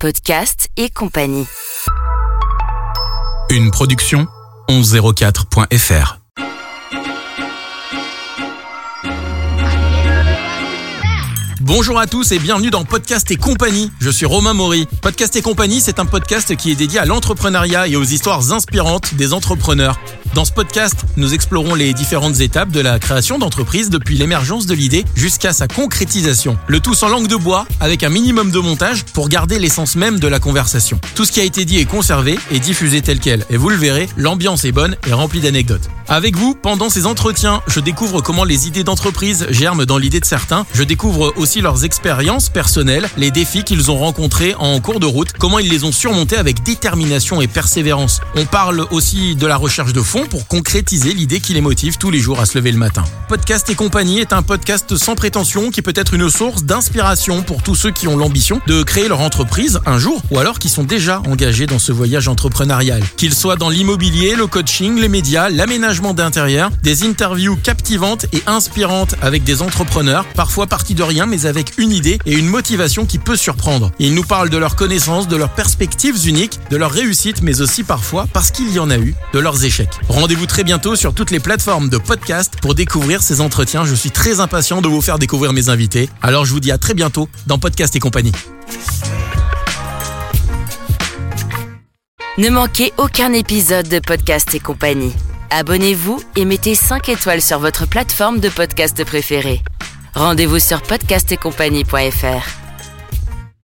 Podcast et compagnie. Une production 1104.fr. Bonjour à tous et bienvenue dans Podcast et compagnie. Je suis Romain Maury. Podcast et compagnie, c'est un podcast qui est dédié à l'entrepreneuriat et aux histoires inspirantes des entrepreneurs. Dans ce podcast, nous explorons les différentes étapes de la création d'entreprise depuis l'émergence de l'idée jusqu'à sa concrétisation. Le tout sans langue de bois, avec un minimum de montage pour garder l'essence même de la conversation. Tout ce qui a été dit est conservé et diffusé tel quel. Et vous le verrez, l'ambiance est bonne et remplie d'anecdotes. Avec vous, pendant ces entretiens, je découvre comment les idées d'entreprise germent dans l'idée de certains. Je découvre aussi leurs expériences personnelles, les défis qu'ils ont rencontrés en cours de route, comment ils les ont surmontés avec détermination et persévérance. On parle aussi de la recherche de fonds pour concrétiser l'idée qui les motive tous les jours à se lever le matin. Podcast et compagnie est un podcast sans prétention qui peut être une source d'inspiration pour tous ceux qui ont l'ambition de créer leur entreprise un jour ou alors qui sont déjà engagés dans ce voyage entrepreneurial. Qu'ils soient dans l'immobilier, le coaching, les médias, l'aménagement d'intérieur, des interviews captivantes et inspirantes avec des entrepreneurs, parfois partis de rien mais avec une idée et une motivation qui peut surprendre. Ils nous parlent de leurs connaissances, de leurs perspectives uniques, de leurs réussites mais aussi parfois, parce qu'il y en a eu, de leurs échecs. Rendez-vous très bientôt sur toutes les plateformes de podcast pour découvrir ces entretiens. Je suis très impatient de vous faire découvrir mes invités. Alors je vous dis à très bientôt dans Podcast et compagnie. Ne manquez aucun épisode de Podcast et compagnie. Abonnez-vous et mettez 5 étoiles sur votre plateforme de podcast préférée. Rendez-vous sur podcastetcompagnie.fr.